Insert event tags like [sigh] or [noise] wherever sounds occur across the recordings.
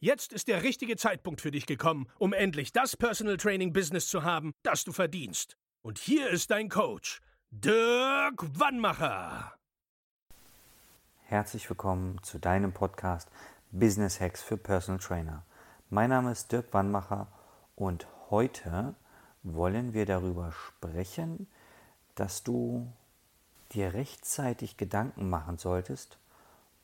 Jetzt ist der richtige Zeitpunkt für dich gekommen, um endlich das Personal Training Business zu haben, das du verdienst. Und hier ist dein Coach, Dirk Wannmacher. Herzlich willkommen zu deinem Podcast Business Hacks für Personal Trainer. Mein Name ist Dirk Wannmacher und heute wollen wir darüber sprechen, dass du dir rechtzeitig Gedanken machen solltest,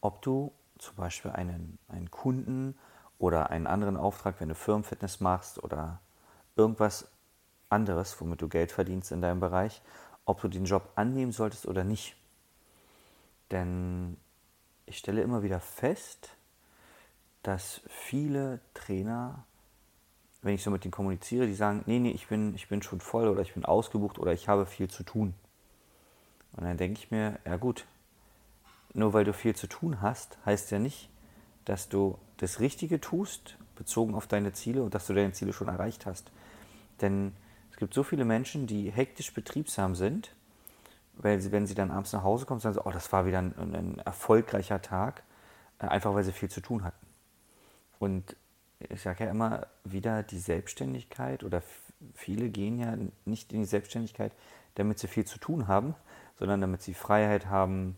ob du zum Beispiel einen, einen Kunden oder einen anderen Auftrag, wenn du Firmenfitness machst oder irgendwas anderes, womit du Geld verdienst in deinem Bereich, ob du den Job annehmen solltest oder nicht. Denn ich stelle immer wieder fest, dass viele Trainer, wenn ich so mit denen kommuniziere, die sagen, nee, nee, ich bin, ich bin schon voll oder ich bin ausgebucht oder ich habe viel zu tun. Und dann denke ich mir, ja gut, nur weil du viel zu tun hast, heißt ja nicht, dass du das Richtige tust, bezogen auf deine Ziele und dass du deine Ziele schon erreicht hast. Denn es gibt so viele Menschen, die hektisch betriebsam sind, weil sie, wenn sie dann abends nach Hause kommen, sagen sie, oh, das war wieder ein, ein erfolgreicher Tag, äh, einfach weil sie viel zu tun hatten. Und ich sage ja immer wieder, die Selbstständigkeit oder viele gehen ja nicht in die Selbstständigkeit, damit sie viel zu tun haben, sondern damit sie Freiheit haben,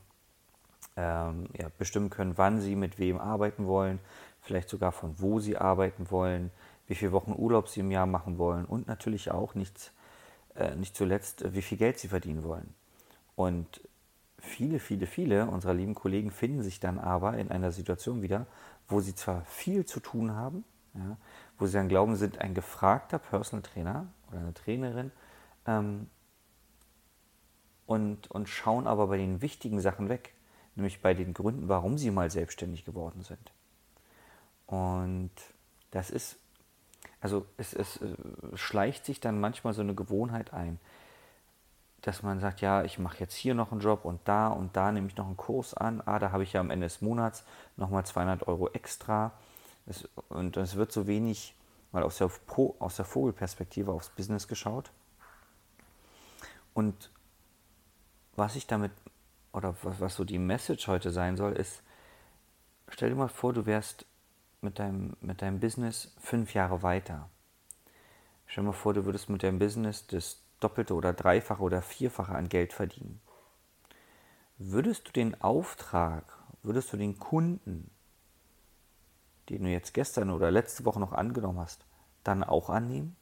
ähm, ja, bestimmen können, wann sie mit wem arbeiten wollen, vielleicht sogar von wo sie arbeiten wollen, wie viele Wochen Urlaub sie im Jahr machen wollen und natürlich auch nicht, äh, nicht zuletzt, äh, wie viel Geld sie verdienen wollen. Und viele, viele, viele unserer lieben Kollegen finden sich dann aber in einer Situation wieder, wo sie zwar viel zu tun haben, ja, wo sie dann glauben, sind ein gefragter Personal Trainer oder eine Trainerin ähm, und, und schauen aber bei den wichtigen Sachen weg nämlich bei den Gründen, warum sie mal selbstständig geworden sind. Und das ist, also es, es äh, schleicht sich dann manchmal so eine Gewohnheit ein, dass man sagt, ja, ich mache jetzt hier noch einen Job und da und da nehme ich noch einen Kurs an, ah, da habe ich ja am Ende des Monats nochmal 200 Euro extra. Das, und es wird so wenig mal aus der, aus der Vogelperspektive aufs Business geschaut. Und was ich damit oder was, was so die Message heute sein soll, ist, stell dir mal vor, du wärst mit deinem, mit deinem Business fünf Jahre weiter. Stell dir mal vor, du würdest mit deinem Business das Doppelte oder Dreifache oder Vierfache an Geld verdienen. Würdest du den Auftrag, würdest du den Kunden, den du jetzt gestern oder letzte Woche noch angenommen hast, dann auch annehmen?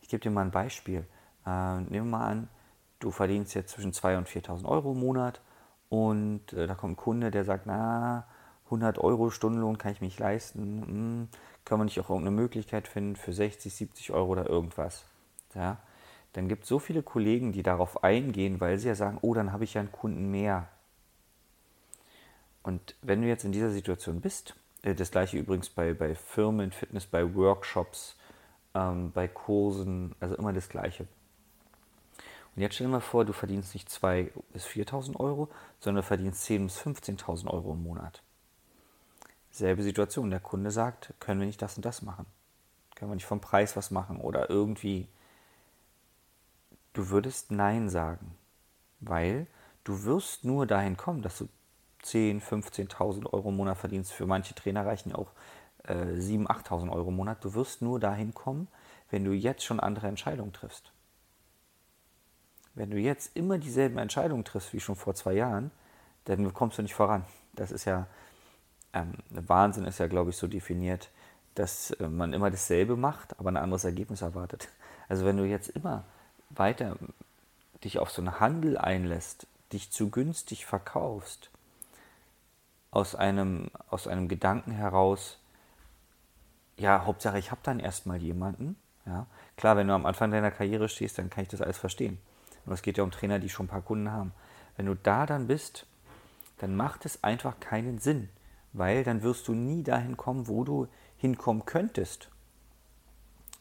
Ich gebe dir mal ein Beispiel. Äh, nehmen wir mal an, du verdienst jetzt zwischen 2.000 und 4.000 Euro im Monat und äh, da kommt ein Kunde, der sagt, na, 100 Euro Stundenlohn kann ich mich leisten, hm, können wir nicht auch irgendeine Möglichkeit finden für 60, 70 Euro oder irgendwas. Ja? Dann gibt es so viele Kollegen, die darauf eingehen, weil sie ja sagen, oh, dann habe ich ja einen Kunden mehr. Und wenn du jetzt in dieser Situation bist, äh, das gleiche übrigens bei, bei Firmen, Fitness, bei Workshops, ähm, bei Kursen, also immer das gleiche. Und jetzt stell dir mal vor, du verdienst nicht 2.000 bis 4.000 Euro, sondern du verdienst 10.000 bis 15.000 Euro im Monat. Selbe Situation. Der Kunde sagt, können wir nicht das und das machen? Können wir nicht vom Preis was machen? Oder irgendwie. Du würdest Nein sagen, weil du wirst nur dahin kommen, dass du 10.000, 15.000 Euro im Monat verdienst. Für manche Trainer reichen auch äh, 7.000, 8.000 Euro im Monat. Du wirst nur dahin kommen, wenn du jetzt schon andere Entscheidungen triffst. Wenn du jetzt immer dieselben Entscheidungen triffst wie schon vor zwei Jahren, dann kommst du nicht voran. Das ist ja, ähm, Wahnsinn ist ja, glaube ich, so definiert, dass äh, man immer dasselbe macht, aber ein anderes Ergebnis erwartet. Also wenn du jetzt immer weiter dich auf so einen Handel einlässt, dich zu günstig verkaufst, aus einem, aus einem Gedanken heraus, ja, Hauptsache ich habe dann erstmal jemanden. Ja. Klar, wenn du am Anfang deiner Karriere stehst, dann kann ich das alles verstehen. Und es geht ja um Trainer, die schon ein paar Kunden haben. Wenn du da dann bist, dann macht es einfach keinen Sinn, weil dann wirst du nie dahin kommen, wo du hinkommen könntest,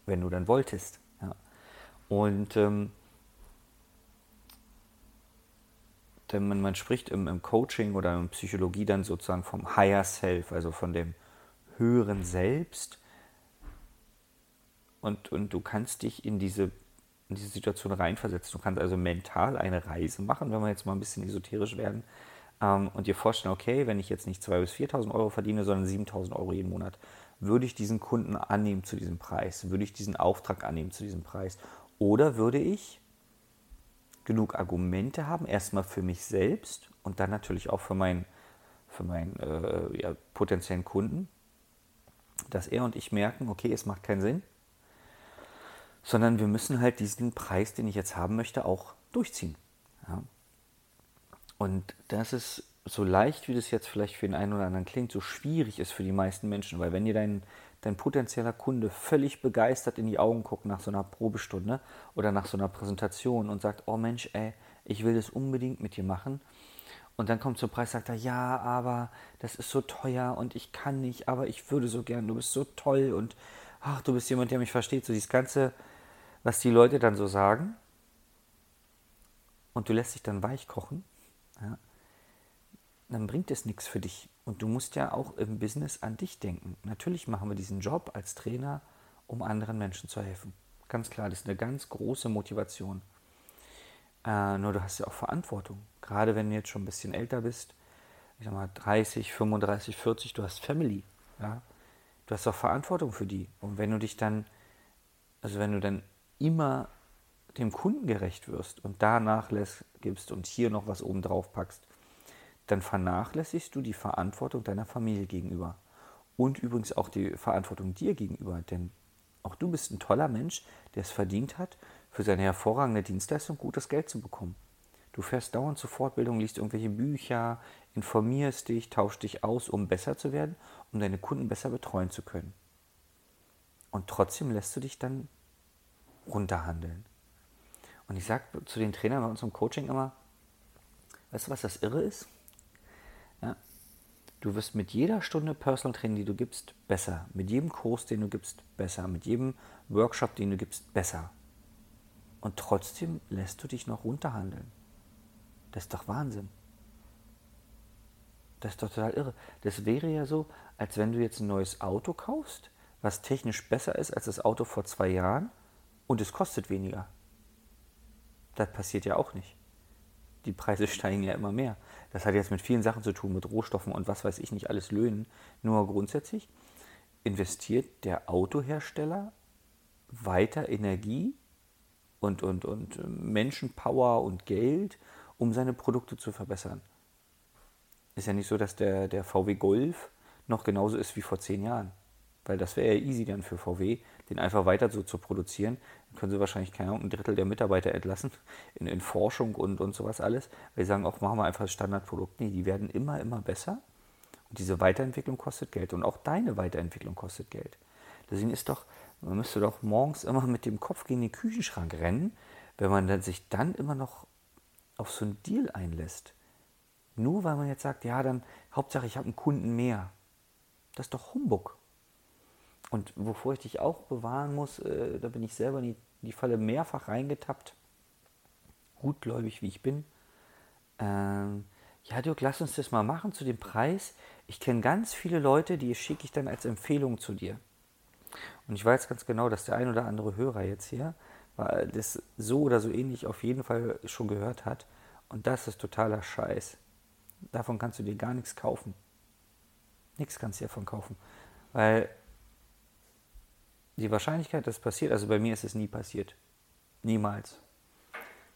wenn du dann wolltest. Ja. Und ähm, man, man spricht im, im, Coaching oder in Psychologie dann sozusagen vom Higher Self, also von dem höheren Selbst. Und, und du kannst dich in diese, in diese Situation reinversetzen. Du kannst also mental eine Reise machen, wenn wir jetzt mal ein bisschen esoterisch werden, ähm, und dir vorstellen, okay, wenn ich jetzt nicht 2.000 bis 4.000 Euro verdiene, sondern 7.000 Euro jeden Monat, würde ich diesen Kunden annehmen zu diesem Preis? Würde ich diesen Auftrag annehmen zu diesem Preis? Oder würde ich genug Argumente haben, erstmal für mich selbst und dann natürlich auch für meinen, für meinen äh, ja, potenziellen Kunden, dass er und ich merken, okay, es macht keinen Sinn, sondern wir müssen halt diesen Preis, den ich jetzt haben möchte, auch durchziehen. Ja. Und das ist so leicht, wie das jetzt vielleicht für den einen oder anderen klingt, so schwierig ist für die meisten Menschen, weil wenn ihr deinen dein potenzieller Kunde völlig begeistert in die Augen guckt nach so einer Probestunde oder nach so einer Präsentation und sagt, oh Mensch, ey, ich will das unbedingt mit dir machen. Und dann kommt zum Preis, sagt er, ja, aber das ist so teuer und ich kann nicht, aber ich würde so gern, du bist so toll und ach, du bist jemand, der mich versteht. So dieses Ganze, was die Leute dann so sagen. Und du lässt dich dann weich kochen. Ja, dann bringt es nichts für dich. Und du musst ja auch im Business an dich denken. Natürlich machen wir diesen Job als Trainer, um anderen Menschen zu helfen. Ganz klar, das ist eine ganz große Motivation. Äh, nur du hast ja auch Verantwortung. Gerade wenn du jetzt schon ein bisschen älter bist, ich sag mal 30, 35, 40, du hast Family. Ja? Du hast auch Verantwortung für die. Und wenn du dich dann, also wenn du dann immer dem Kunden gerecht wirst und da Nachlässt gibst und hier noch was oben drauf packst, dann vernachlässigst du die Verantwortung deiner Familie gegenüber. Und übrigens auch die Verantwortung dir gegenüber. Denn auch du bist ein toller Mensch, der es verdient hat, für seine hervorragende Dienstleistung gutes Geld zu bekommen. Du fährst dauernd zur Fortbildung, liest irgendwelche Bücher, informierst dich, tauschst dich aus, um besser zu werden, um deine Kunden besser betreuen zu können. Und trotzdem lässt du dich dann runterhandeln. Und ich sage zu den Trainern bei uns im Coaching immer, weißt du, was das Irre ist? Ja? Du wirst mit jeder Stunde Personal Training, die du gibst, besser. Mit jedem Kurs, den du gibst, besser. Mit jedem Workshop, den du gibst, besser. Und trotzdem lässt du dich noch runterhandeln. Das ist doch Wahnsinn. Das ist doch total irre. Das wäre ja so, als wenn du jetzt ein neues Auto kaufst, was technisch besser ist als das Auto vor zwei Jahren und es kostet weniger. Das passiert ja auch nicht. Die Preise [laughs] steigen ja immer mehr. Das hat jetzt mit vielen Sachen zu tun, mit Rohstoffen und was weiß ich nicht, alles Löhnen. Nur grundsätzlich investiert der Autohersteller weiter Energie und, und, und Menschenpower und Geld, um seine Produkte zu verbessern. Ist ja nicht so, dass der, der VW Golf noch genauso ist wie vor zehn Jahren. Weil das wäre ja easy dann für VW, den einfach weiter so zu produzieren. Dann können sie wahrscheinlich keine Ahnung, ein Drittel der Mitarbeiter entlassen in, in Forschung und, und sowas alles. Weil sie sagen auch, machen wir einfach das Standardprodukt. Nee, die werden immer, immer besser. Und diese Weiterentwicklung kostet Geld. Und auch deine Weiterentwicklung kostet Geld. Deswegen ist doch, man müsste doch morgens immer mit dem Kopf gegen den Küchenschrank rennen, wenn man dann sich dann immer noch auf so einen Deal einlässt. Nur weil man jetzt sagt, ja, dann Hauptsache ich habe einen Kunden mehr. Das ist doch Humbug. Und wovor ich dich auch bewahren muss, äh, da bin ich selber in die, die Falle mehrfach reingetappt, gutgläubig wie ich bin. Ähm, ja, Dirk, lass uns das mal machen zu dem Preis. Ich kenne ganz viele Leute, die schicke ich dann als Empfehlung zu dir. Und ich weiß ganz genau, dass der ein oder andere Hörer jetzt hier das so oder so ähnlich auf jeden Fall schon gehört hat. Und das ist totaler Scheiß. Davon kannst du dir gar nichts kaufen. Nichts kannst du davon kaufen. Weil die Wahrscheinlichkeit, dass es passiert, also bei mir ist es nie passiert. Niemals.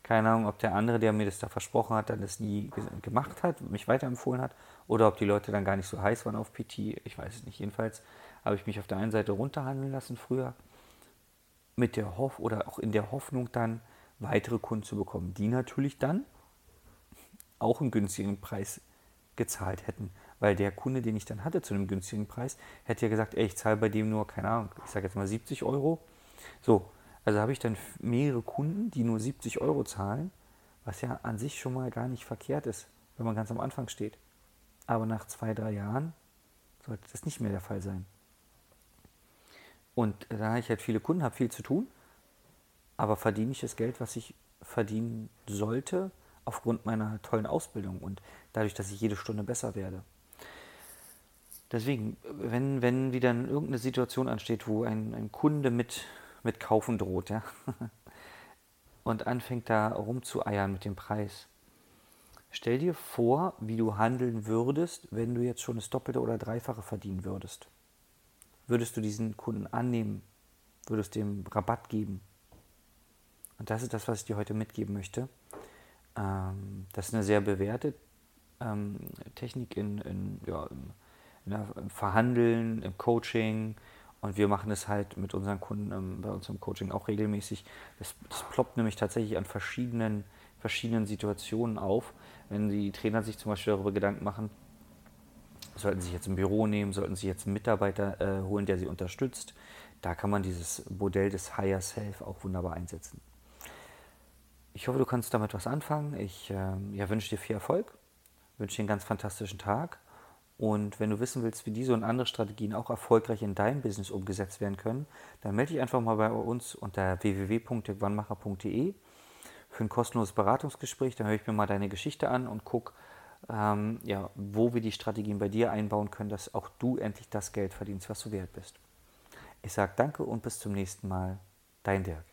Keine Ahnung, ob der andere, der mir das da versprochen hat, dann das nie gemacht hat, mich weiterempfohlen hat, oder ob die Leute dann gar nicht so heiß waren auf PT. Ich weiß es nicht. Jedenfalls habe ich mich auf der einen Seite runterhandeln lassen früher, mit der Hoff oder auch in der Hoffnung dann weitere Kunden zu bekommen, die natürlich dann auch einen günstigen Preis gezahlt hätten. Weil der Kunde, den ich dann hatte zu einem günstigen Preis, hätte ja gesagt, ey, ich zahle bei dem nur, keine Ahnung, ich sage jetzt mal 70 Euro. So, also habe ich dann mehrere Kunden, die nur 70 Euro zahlen, was ja an sich schon mal gar nicht verkehrt ist, wenn man ganz am Anfang steht. Aber nach zwei, drei Jahren sollte das nicht mehr der Fall sein. Und da ich halt viele Kunden habe, viel zu tun, aber verdiene ich das Geld, was ich verdienen sollte, aufgrund meiner tollen Ausbildung und dadurch, dass ich jede Stunde besser werde. Deswegen, wenn, wenn wieder irgendeine Situation ansteht, wo ein, ein Kunde mit, mit Kaufen droht, ja, [laughs] und anfängt da rumzueiern mit dem Preis, stell dir vor, wie du handeln würdest, wenn du jetzt schon das Doppelte oder Dreifache verdienen würdest. Würdest du diesen Kunden annehmen? Würdest du dem Rabatt geben? Und das ist das, was ich dir heute mitgeben möchte. Ähm, das ist eine sehr bewährte ähm, Technik in, in, ja, im Verhandeln, im Coaching. Und wir machen es halt mit unseren Kunden ähm, bei uns im Coaching auch regelmäßig. Das, das ploppt nämlich tatsächlich an verschiedenen, verschiedenen Situationen auf. Wenn die Trainer sich zum Beispiel darüber Gedanken machen, sollten sie sich jetzt ein Büro nehmen, sollten sie jetzt einen Mitarbeiter äh, holen, der sie unterstützt. Da kann man dieses Modell des Higher Self auch wunderbar einsetzen. Ich hoffe, du kannst damit was anfangen. Ich äh, ja, wünsche dir viel Erfolg, wünsche dir einen ganz fantastischen Tag. Und wenn du wissen willst, wie diese und andere Strategien auch erfolgreich in deinem Business umgesetzt werden können, dann melde dich einfach mal bei uns unter www.wannmacher.de für ein kostenloses Beratungsgespräch. Dann höre ich mir mal deine Geschichte an und gucke, ähm, ja, wo wir die Strategien bei dir einbauen können, dass auch du endlich das Geld verdienst, was du wert bist. Ich sage danke und bis zum nächsten Mal. Dein Dirk.